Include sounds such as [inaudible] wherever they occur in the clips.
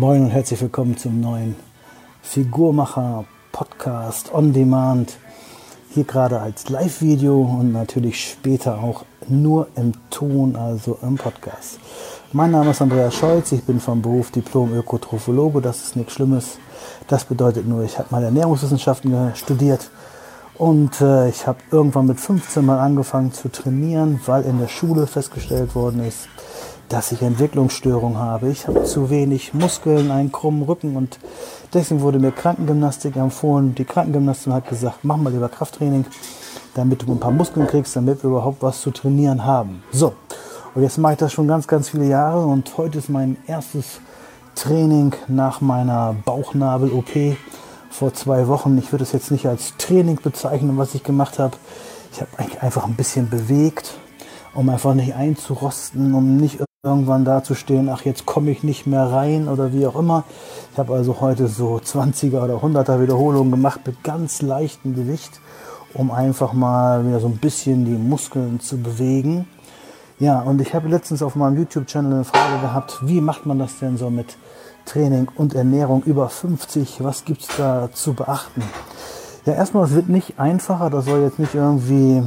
Moin und herzlich willkommen zum neuen Figurmacher Podcast on Demand. Hier gerade als Live-Video und natürlich später auch nur im Ton, also im Podcast. Mein Name ist Andreas Scholz, ich bin vom Beruf Diplom-Ökotrophologe, das ist nichts Schlimmes. Das bedeutet nur, ich habe mal Ernährungswissenschaften studiert und äh, ich habe irgendwann mit 15 mal angefangen zu trainieren, weil in der Schule festgestellt worden ist, dass ich Entwicklungsstörungen habe. Ich habe zu wenig Muskeln, einen krummen Rücken und deswegen wurde mir Krankengymnastik empfohlen. Die Krankengymnastin hat gesagt, mach mal lieber Krafttraining, damit du ein paar Muskeln kriegst, damit wir überhaupt was zu trainieren haben. So, und jetzt mache ich das schon ganz, ganz viele Jahre und heute ist mein erstes Training nach meiner Bauchnabel-OP vor zwei Wochen. Ich würde es jetzt nicht als Training bezeichnen, was ich gemacht habe. Ich habe einfach ein bisschen bewegt, um einfach nicht einzurosten, um nicht irgendwann dazustehen, ach jetzt komme ich nicht mehr rein oder wie auch immer. Ich habe also heute so 20er oder 100er Wiederholungen gemacht mit ganz leichtem Gewicht, um einfach mal wieder so ein bisschen die Muskeln zu bewegen. Ja, und ich habe letztens auf meinem YouTube-Channel eine Frage gehabt, wie macht man das denn so mit Training und Ernährung über 50? Was gibt es da zu beachten? Ja, erstmal, es wird nicht einfacher, das soll jetzt nicht irgendwie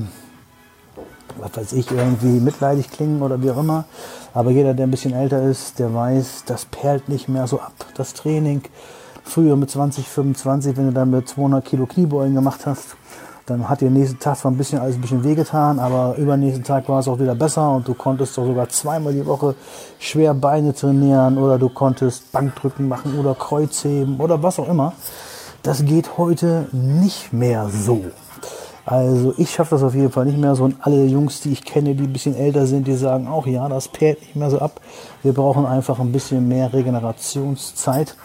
was weiß ich, irgendwie mitleidig klingen oder wie auch immer. Aber jeder, der ein bisschen älter ist, der weiß, das perlt nicht mehr so ab. Das Training früher mit 20, 25, wenn du dann mit 200 Kilo Kniebeugen gemacht hast, dann hat dir nächsten Tag zwar ein bisschen alles ein bisschen wehgetan, aber übernächsten Tag war es auch wieder besser und du konntest doch sogar zweimal die Woche schwer Beine trainieren oder du konntest Bankdrücken machen oder Kreuzheben oder was auch immer. Das geht heute nicht mehr so. Also ich schaffe das auf jeden Fall nicht mehr so. Und alle Jungs, die ich kenne, die ein bisschen älter sind, die sagen auch, ja, das perlt nicht mehr so ab. Wir brauchen einfach ein bisschen mehr Regenerationszeit.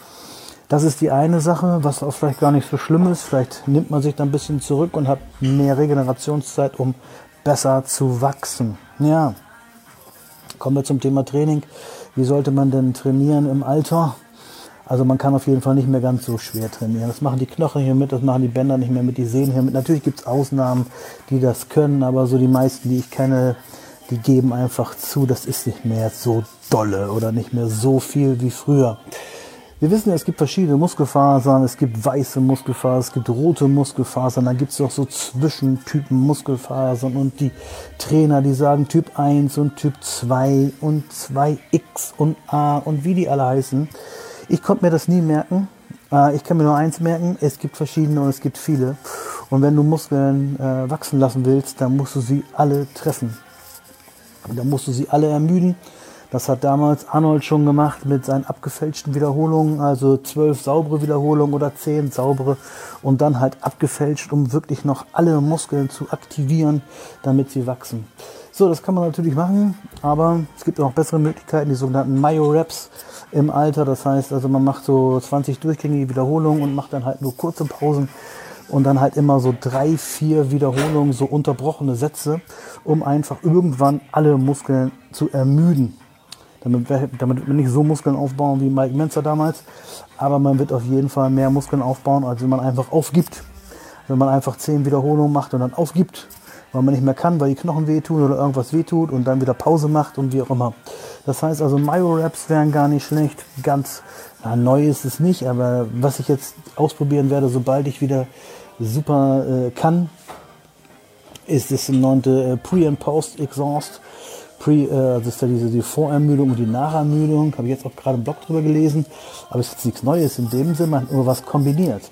Das ist die eine Sache, was auch vielleicht gar nicht so schlimm ist. Vielleicht nimmt man sich da ein bisschen zurück und hat mehr Regenerationszeit, um besser zu wachsen. Ja, kommen wir zum Thema Training. Wie sollte man denn trainieren im Alter? Also man kann auf jeden Fall nicht mehr ganz so schwer trainieren. Das machen die Knochen hier mit, das machen die Bänder nicht mehr mit, die Sehnen hier mit. Natürlich gibt es Ausnahmen, die das können, aber so die meisten, die ich kenne, die geben einfach zu, das ist nicht mehr so dolle oder nicht mehr so viel wie früher. Wir wissen ja, es gibt verschiedene Muskelfasern, es gibt weiße Muskelfasern, es gibt rote Muskelfasern, dann gibt es auch so Zwischentypen Muskelfasern und die Trainer, die sagen Typ 1 und Typ 2 und 2X und A und wie die alle heißen. Ich konnte mir das nie merken. Äh, ich kann mir nur eins merken, es gibt verschiedene und es gibt viele. Und wenn du Muskeln äh, wachsen lassen willst, dann musst du sie alle treffen. dann musst du sie alle ermüden. Das hat damals Arnold schon gemacht mit seinen abgefälschten Wiederholungen, also zwölf saubere Wiederholungen oder zehn saubere und dann halt abgefälscht, um wirklich noch alle Muskeln zu aktivieren, damit sie wachsen. So, das kann man natürlich machen, aber es gibt auch noch bessere Möglichkeiten, die sogenannten Myo-Reps im Alter. Das heißt, also man macht so 20 durchgängige Wiederholungen und macht dann halt nur kurze Pausen und dann halt immer so drei, vier Wiederholungen, so unterbrochene Sätze, um einfach irgendwann alle Muskeln zu ermüden. Damit, damit wird man nicht so Muskeln aufbauen wie Mike Menzer damals, aber man wird auf jeden Fall mehr Muskeln aufbauen, als wenn man einfach aufgibt. Wenn man einfach zehn Wiederholungen macht und dann aufgibt, weil man nicht mehr kann, weil die Knochen wehtun oder irgendwas wehtut und dann wieder Pause macht und wie auch immer. Das heißt also, Myo-Raps wären gar nicht schlecht. Ganz na, neu ist es nicht, aber was ich jetzt ausprobieren werde, sobald ich wieder super äh, kann, ist das neunte äh, Pre- and Post-Exhaust. Pre, äh, das ist ja diese die Vorermüdung und die Nachermüdung, habe ich jetzt auch gerade einen Blog drüber gelesen, aber es ist nichts Neues in dem Sinne, man hat nur was kombiniert.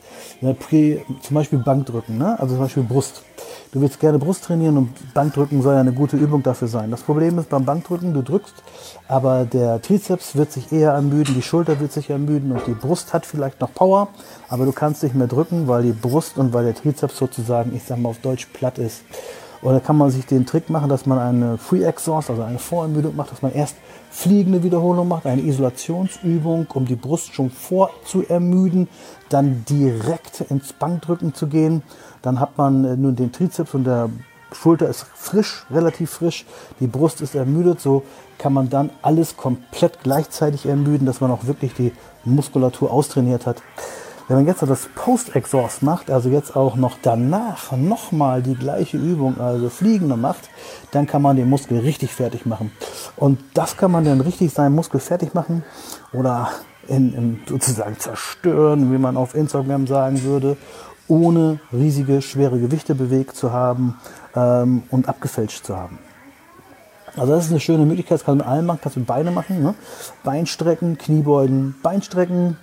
Ja, Pre, zum Beispiel Bankdrücken, ne? also zum Beispiel Brust. Du willst gerne Brust trainieren und Bankdrücken soll ja eine gute Übung dafür sein. Das Problem ist beim Bankdrücken, du drückst, aber der Trizeps wird sich eher ermüden, die Schulter wird sich ermüden und die Brust hat vielleicht noch Power, aber du kannst nicht mehr drücken, weil die Brust und weil der Trizeps sozusagen, ich sag mal auf Deutsch, platt ist. Oder kann man sich den Trick machen, dass man eine Free Exhaust, also eine Vorermüdung macht, dass man erst fliegende Wiederholung macht, eine Isolationsübung, um die Brust schon vorzuermüden, dann direkt ins Bankdrücken zu gehen. Dann hat man äh, nun den Trizeps und der Schulter ist frisch, relativ frisch, die Brust ist ermüdet, so kann man dann alles komplett gleichzeitig ermüden, dass man auch wirklich die Muskulatur austrainiert hat. Wenn man jetzt das Post-Exhaust macht, also jetzt auch noch danach nochmal die gleiche Übung, also Fliegende macht, dann kann man den Muskel richtig fertig machen. Und das kann man dann richtig seinen Muskel fertig machen oder in, in sozusagen zerstören, wie man auf Instagram sagen würde, ohne riesige, schwere Gewichte bewegt zu haben ähm, und abgefälscht zu haben. Also das ist eine schöne Möglichkeit, das kannst du mit allem machen, kannst du mit Beine machen. Ne? Beinstrecken, Kniebeugen, Beinstrecken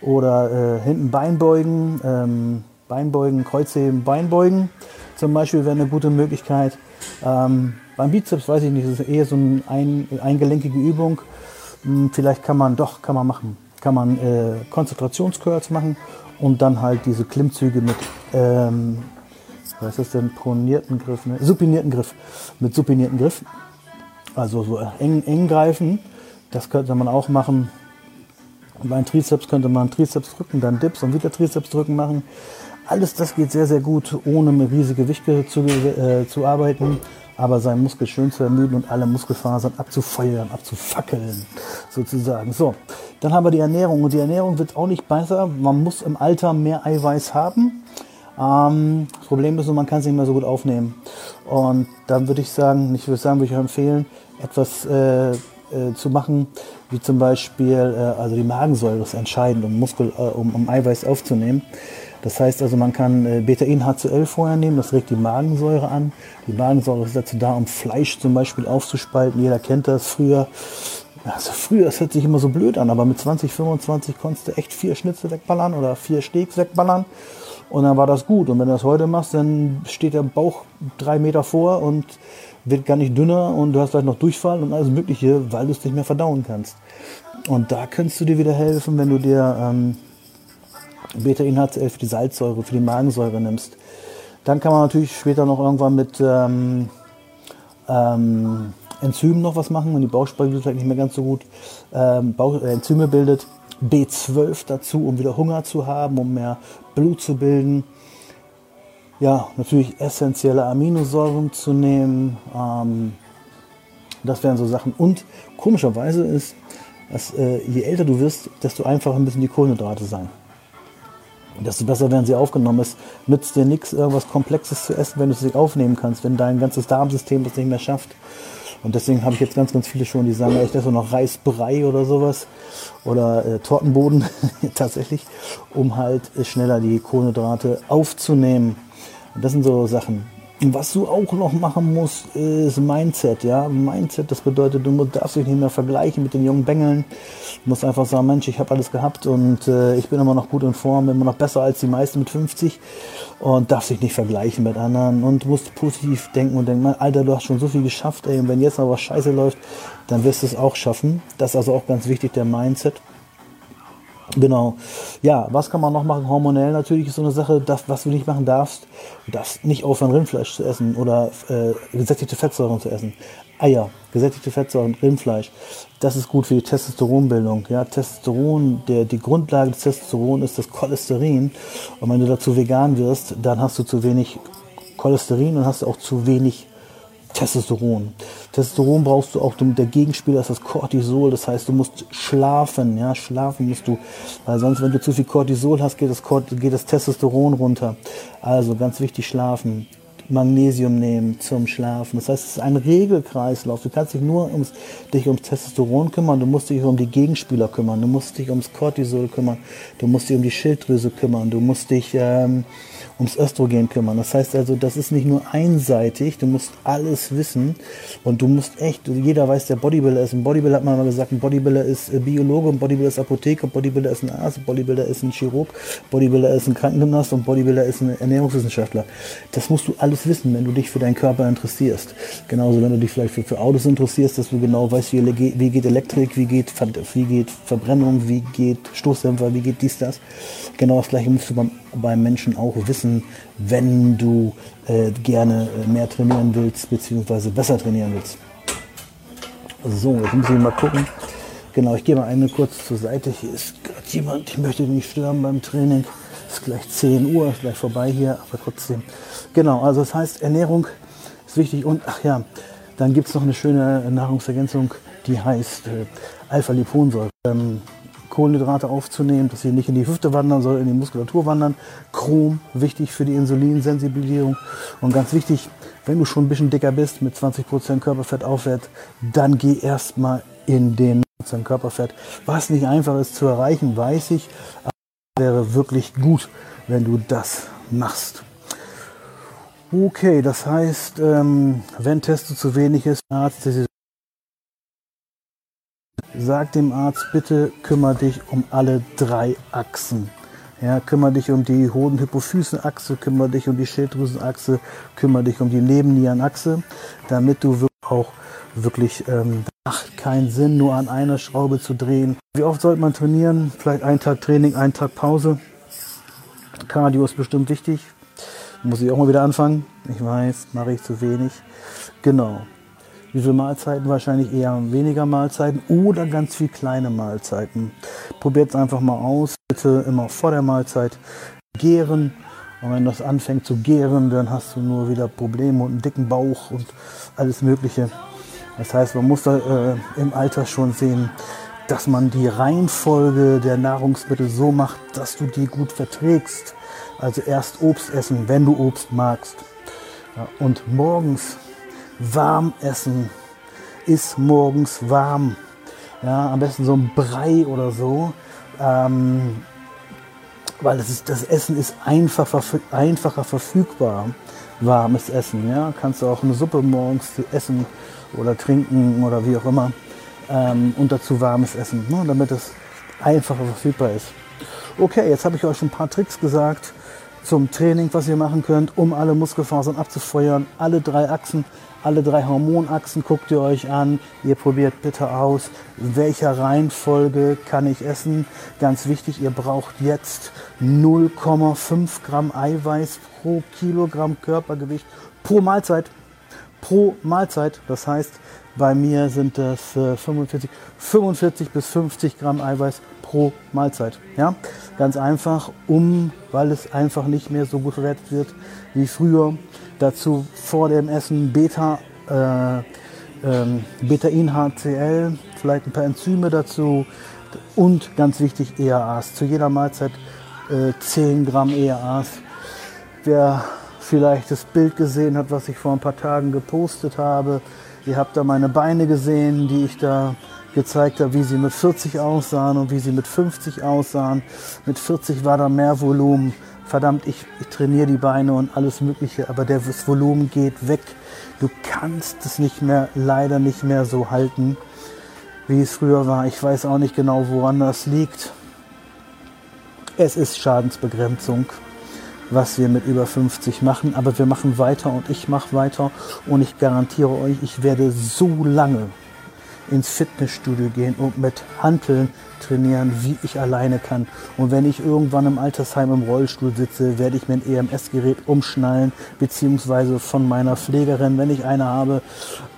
oder äh, hinten Beinbeugen, ähm, Beinbeugen, Kreuzheben, Beinbeugen zum Beispiel wäre eine gute Möglichkeit. Ähm, beim Bizeps weiß ich nicht, das ist eher so eine ein, eingelenkige Übung. Hm, vielleicht kann man doch, kann man machen, kann man äh, Konzentrationscurls machen und dann halt diese Klimmzüge mit, ähm, was ist das denn, pronierten Griff, ne? supinierten Griff, mit supinierten Griff. Also so eng, eng greifen, das könnte man auch machen. Beim Trizeps könnte man Trizeps drücken, dann Dips und wieder Trizeps drücken machen. Alles das geht sehr, sehr gut, ohne mit riesige Gewichte zu, äh, zu arbeiten, aber seinen Muskel schön zu ermüden und alle Muskelfasern abzufeuern, abzufackeln, sozusagen. So, dann haben wir die Ernährung und die Ernährung wird auch nicht besser. Man muss im Alter mehr Eiweiß haben. Ähm, das Problem ist nur, man kann es nicht mehr so gut aufnehmen. Und dann würde ich sagen, ich würde sagen, würde ich empfehlen, etwas äh, äh, zu machen, wie zum Beispiel, äh, also die Magensäure ist entscheidend, um Muskel, äh, um, um Eiweiß aufzunehmen. Das heißt also, man kann äh, Betain HCl vorher nehmen, das regt die Magensäure an. Die Magensäure ist dazu da, um Fleisch zum Beispiel aufzuspalten. Jeder kennt das früher. Also früher, das hört sich immer so blöd an, aber mit 20, 25 konntest du echt vier Schnitzel wegballern oder vier Steaks wegballern. Und dann war das gut. Und wenn du das heute machst, dann steht der Bauch drei Meter vor und wird gar nicht dünner und du hast vielleicht noch Durchfall und alles Mögliche, weil du es nicht mehr verdauen kannst. Und da kannst du dir wieder helfen, wenn du dir ähm, Beta-Inhaltsel für die Salzsäure, für die Magensäure nimmst. Dann kann man natürlich später noch irgendwann mit ähm, ähm, Enzymen noch was machen, wenn die Bauchspeicheldrüse nicht mehr ganz so gut ähm, Bauch, äh, Enzyme bildet. B12 dazu, um wieder Hunger zu haben, um mehr Blut zu bilden. Ja, natürlich essentielle Aminosäuren zu nehmen. Ähm, das wären so Sachen. Und komischerweise ist, dass äh, je älter du wirst, desto einfacher müssen die Kohlenhydrate sein desto besser werden sie aufgenommen. Es nützt dir nichts, irgendwas Komplexes zu essen, wenn du es nicht aufnehmen kannst, wenn dein ganzes Darmsystem das nicht mehr schafft. Und deswegen habe ich jetzt ganz, ganz viele schon, die sagen, ich esse noch Reisbrei oder sowas oder äh, Tortenboden [laughs] tatsächlich, um halt schneller die Kohlenhydrate aufzunehmen. Das sind so Sachen. Was du auch noch machen musst, ist Mindset. Ja? Mindset, das bedeutet, du darfst dich nicht mehr vergleichen mit den jungen Bengeln. Du musst einfach sagen, Mensch, ich habe alles gehabt und äh, ich bin immer noch gut in Form, immer noch besser als die meisten mit 50 und darfst dich nicht vergleichen mit anderen und musst positiv denken und denken, Alter, du hast schon so viel geschafft, ey, und wenn jetzt noch was scheiße läuft, dann wirst du es auch schaffen. Das ist also auch ganz wichtig, der Mindset. Genau. Ja, was kann man noch machen? Hormonell natürlich ist so eine Sache, das, was du nicht machen darfst. Du nicht aufhören, Rindfleisch zu essen oder äh, gesättigte Fettsäuren zu essen. Eier, gesättigte Fettsäuren, Rindfleisch. Das ist gut für die Testosteronbildung. Ja, Testosteron, der, die Grundlage des Testosteron ist das Cholesterin. Und wenn du dazu vegan wirst, dann hast du zu wenig Cholesterin und hast auch zu wenig Testosteron. Testosteron brauchst du auch, der Gegenspieler ist das Cortisol, das heißt, du musst schlafen, ja, schlafen musst du, weil sonst, wenn du zu viel Cortisol hast, geht das, geht das Testosteron runter. Also ganz wichtig, schlafen. Magnesium nehmen zum Schlafen. Das heißt, es ist ein Regelkreislauf. Du kannst dich nur ums, dich ums Testosteron kümmern, du musst dich um die Gegenspieler kümmern, du musst dich ums Cortisol kümmern, du musst dich um die Schilddrüse kümmern, du musst dich ähm, ums Östrogen kümmern. Das heißt also, das ist nicht nur einseitig, du musst alles wissen und du musst echt, jeder weiß, der Bodybuilder ist. Ein Bodybuilder hat man mal gesagt, ein Bodybuilder ist äh, Biologe, ein Bodybuilder ist Apotheker, ein Bodybuilder ist ein Arzt, ein Bodybuilder ist ein Chirurg, ein Bodybuilder ist ein Krankengymnast und ein Bodybuilder ist ein Ernährungswissenschaftler. Das musst du alles wissen, wenn du dich für deinen Körper interessierst. Genauso, wenn du dich vielleicht für, für Autos interessierst, dass du genau weißt, wie, wie geht Elektrik, wie geht, wie geht Verbrennung, wie geht Stoßdämpfer, wie geht dies, das. Genau das gleiche musst du beim, beim Menschen auch wissen, wenn du äh, gerne äh, mehr trainieren willst, beziehungsweise besser trainieren willst. So, jetzt muss ich mal gucken. Genau, ich gehe mal eine kurz zur Seite. Hier ist gerade jemand, ich möchte nicht stören beim Training. Ist gleich 10 Uhr, ist gleich vorbei hier, aber trotzdem. Genau, also das heißt, Ernährung ist wichtig. Und ach ja, dann gibt es noch eine schöne Nahrungsergänzung, die heißt äh, Alpha-Liponsäure. Ähm, Kohlenhydrate aufzunehmen, dass sie nicht in die Hüfte wandern, sondern in die Muskulatur wandern. Chrom, wichtig für die Insulinsensibilisierung. Und ganz wichtig, wenn du schon ein bisschen dicker bist, mit 20% Körperfett aufwärts, dann geh erstmal in den Körperfett, was nicht einfach ist zu erreichen, weiß ich, wäre wirklich gut, wenn du das machst. Okay, das heißt, ähm, wenn Testo zu wenig ist, Arzt, sag dem Arzt, bitte kümmere dich um alle drei Achsen. Ja, kümmere dich um die Hodenhypophysenachse, kümmere dich um die Schilddrüsenachse, kümmere dich um die Nebennierenachse, damit du auch wirklich ähm, macht keinen Sinn, nur an einer Schraube zu drehen. Wie oft sollte man trainieren? Vielleicht einen Tag Training, einen Tag Pause. Cardio ist bestimmt wichtig. Muss ich auch mal wieder anfangen. Ich weiß, mache ich zu wenig. Genau. Wie viele Mahlzeiten? Wahrscheinlich eher weniger Mahlzeiten oder ganz viel kleine Mahlzeiten. Probiert es einfach mal aus. Bitte immer vor der Mahlzeit gären. Und wenn das anfängt zu gären, dann hast du nur wieder Probleme und einen dicken Bauch und alles Mögliche. Das heißt, man muss da, äh, im Alter schon sehen, dass man die Reihenfolge der Nahrungsmittel so macht, dass du die gut verträgst. Also erst Obst essen, wenn du Obst magst. Ja, und morgens warm essen. Ist morgens warm. Ja, am besten so ein Brei oder so. Ähm, weil das, ist, das Essen ist einfacher, einfacher verfügbar. Warmes Essen. Ja? Kannst du auch eine Suppe morgens essen oder trinken oder wie auch immer. Ähm, und dazu warmes Essen, ne? damit es einfacher verfügbar ist. Okay, jetzt habe ich euch ein paar Tricks gesagt zum Training, was ihr machen könnt, um alle Muskelfasern abzufeuern. Alle drei Achsen, alle drei Hormonachsen guckt ihr euch an. Ihr probiert bitte aus, welcher Reihenfolge kann ich essen. Ganz wichtig, ihr braucht jetzt 0,5 Gramm Eiweiß pro Kilogramm Körpergewicht pro Mahlzeit. Pro Mahlzeit. Das heißt, bei mir sind das 45, äh, 45 bis 50 Gramm Eiweiß pro Mahlzeit. Ja? Ganz einfach, um, weil es einfach nicht mehr so gut verwertet wird wie früher. Dazu vor dem Essen Beta, äh, ähm, Betain-HCl, vielleicht ein paar Enzyme dazu und ganz wichtig EAAs. Zu jeder Mahlzeit äh, 10 Gramm EAAs. Wer vielleicht das Bild gesehen hat, was ich vor ein paar Tagen gepostet habe, ihr habt da meine Beine gesehen, die ich da gezeigt habe, wie sie mit 40 aussahen und wie sie mit 50 aussahen. Mit 40 war da mehr Volumen. Verdammt, ich, ich trainiere die Beine und alles Mögliche, aber das Volumen geht weg. Du kannst es nicht mehr, leider nicht mehr so halten, wie es früher war. Ich weiß auch nicht genau, woran das liegt. Es ist Schadensbegrenzung, was wir mit über 50 machen, aber wir machen weiter und ich mache weiter und ich garantiere euch, ich werde so lange ins Fitnessstudio gehen und mit Hanteln trainieren, wie ich alleine kann. Und wenn ich irgendwann im Altersheim im Rollstuhl sitze, werde ich mir ein EMS-Gerät umschnallen, beziehungsweise von meiner Pflegerin, wenn ich eine habe,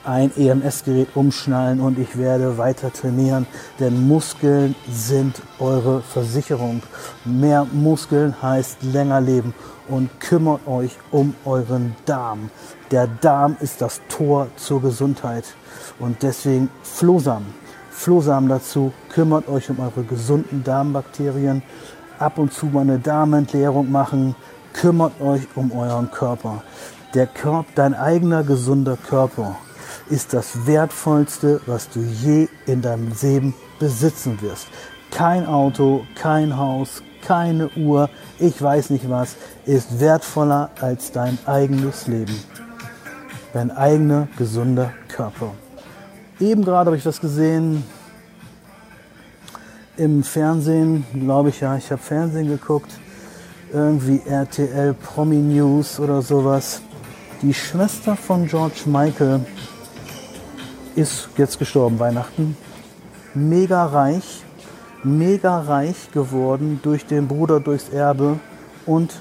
ein EMS-Gerät umschnallen und ich werde weiter trainieren, denn Muskeln sind eure Versicherung. Mehr Muskeln heißt länger leben und kümmert euch um euren Darm. Der Darm ist das Tor zur Gesundheit. Und deswegen Flohsamen. Flohsamen dazu, kümmert euch um eure gesunden Darmbakterien. Ab und zu mal eine Darmentleerung machen. Kümmert euch um euren Körper. Der Körper, dein eigener gesunder Körper, ist das Wertvollste, was du je in deinem Leben besitzen wirst. Kein Auto, kein Haus, keine Uhr, ich weiß nicht was, ist wertvoller als dein eigenes Leben. Dein eigener gesunder Körper. Eben gerade habe ich was gesehen im Fernsehen, glaube ich ja, ich habe Fernsehen geguckt, irgendwie RTL Promi News oder sowas. Die Schwester von George Michael ist jetzt gestorben, Weihnachten. Mega reich, mega reich geworden durch den Bruder, durchs Erbe und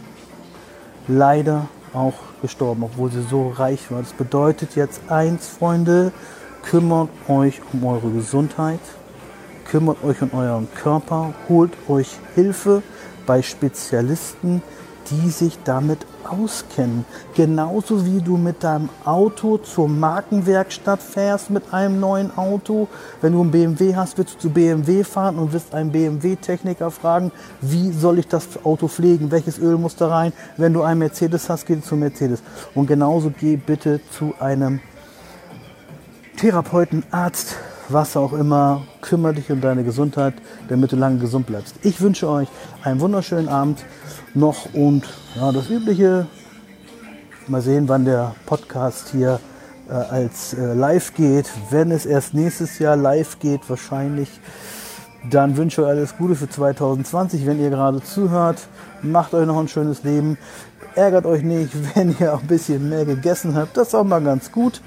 leider auch gestorben, obwohl sie so reich war. Das bedeutet jetzt eins, Freunde, kümmert euch um eure Gesundheit, kümmert euch um euren Körper, holt euch Hilfe bei Spezialisten, die sich damit auskennen. Genauso wie du mit deinem Auto zur Markenwerkstatt fährst mit einem neuen Auto. Wenn du einen BMW hast, wirst du zu BMW fahren und wirst einen BMW-Techniker fragen, wie soll ich das Auto pflegen? Welches Öl muss da rein? Wenn du einen Mercedes hast, geh zu Mercedes. Und genauso geh bitte zu einem Therapeuten, Arzt, was auch immer. Kümmere dich um deine Gesundheit, damit du lange gesund bleibst. Ich wünsche euch einen wunderschönen Abend noch und ja, das übliche. Mal sehen, wann der Podcast hier äh, als äh, live geht. Wenn es erst nächstes Jahr live geht, wahrscheinlich, dann wünsche ich euch alles Gute für 2020. Wenn ihr gerade zuhört, macht euch noch ein schönes Leben. Ärgert euch nicht, [laughs] wenn ihr auch ein bisschen mehr gegessen habt. Das ist auch mal ganz gut.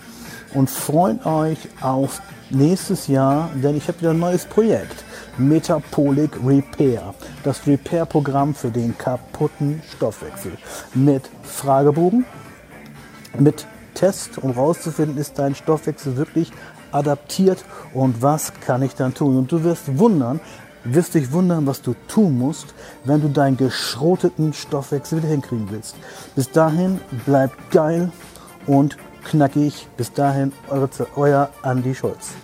Und freut euch auf nächstes Jahr, denn ich habe wieder ein neues Projekt. Metabolic Repair. Das Repair-Programm für den kaputten Stoffwechsel. Mit Fragebogen, mit Test, um herauszufinden, ist dein Stoffwechsel wirklich adaptiert und was kann ich dann tun. Und du wirst wundern, wirst dich wundern, was du tun musst, wenn du deinen geschroteten Stoffwechsel wieder hinkriegen willst. Bis dahin bleibt geil und knackig. Bis dahin, eure, euer Andi Schulz.